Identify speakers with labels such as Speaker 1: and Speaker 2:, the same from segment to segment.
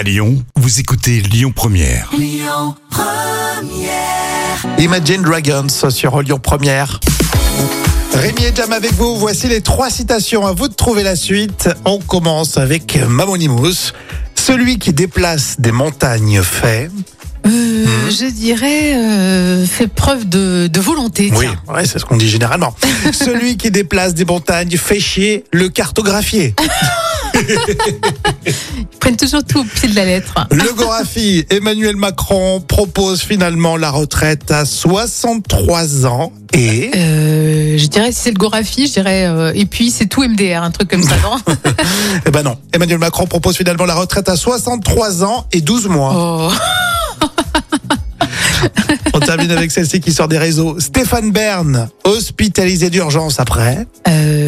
Speaker 1: À Lyon, vous écoutez Lyon Première.
Speaker 2: Imagine Dragons sur Lyon Première. Rémi et Jam avec vous, voici les trois citations, à vous de trouver la suite. On commence avec Mamonimous. Celui qui déplace des montagnes fait...
Speaker 3: Euh, Je dirais euh, fait preuve de, de volonté.
Speaker 2: Oui, ouais, c'est ce qu'on dit généralement. Celui qui déplace des montagnes fait chier le cartographier.
Speaker 3: Prennent toujours tout au pied de la lettre.
Speaker 2: Le Gorafi, Emmanuel Macron propose finalement la retraite à 63 ans et...
Speaker 3: Euh, je dirais si c'est le Gorafi, je dirais euh, et puis c'est tout MDR, un truc comme ça, non
Speaker 2: Eh ben non, Emmanuel Macron propose finalement la retraite à 63 ans et 12 mois.
Speaker 3: Oh.
Speaker 2: On termine avec celle-ci qui sort des réseaux. Stéphane Bern, hospitalisé d'urgence après.
Speaker 3: Euh,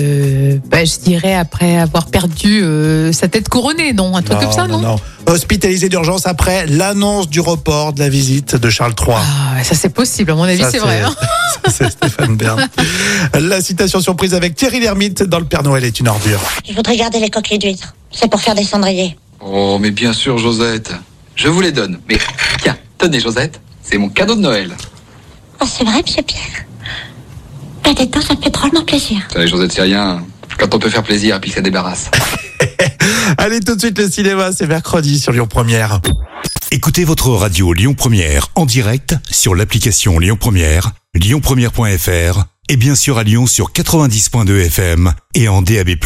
Speaker 3: bah, je dirais après avoir perdu euh, sa tête couronnée, non Un truc comme ça, non,
Speaker 2: Hospitalisé d'urgence après l'annonce du report de la visite de Charles III.
Speaker 3: Ah, ça c'est possible, à mon avis, c'est vrai. hein.
Speaker 2: ça, C'est Stéphane Bern. La citation surprise avec Thierry Lhermitte dans Le Père Noël est une ordure.
Speaker 4: Je voudrais garder les coquilles d'huîtres. C'est pour faire des cendriers.
Speaker 5: Oh, mais bien sûr, Josette. Je vous les donne. Mais tiens, tenez, Josette. C'est mon cadeau de Noël.
Speaker 4: Ah, c'est vrai, monsieur Pierre dites donc, ça me fait drôlement plaisir.
Speaker 5: Vous savez, Josette, c'est rien. Quand on peut faire plaisir et puis que ça débarrasse.
Speaker 2: Allez tout de suite le cinéma, c'est mercredi sur Lyon Première.
Speaker 1: Écoutez votre radio Lyon Première en direct sur l'application Lyon Première, lyonpremière.fr et bien sûr à Lyon sur 90.2 FM et en DAB+.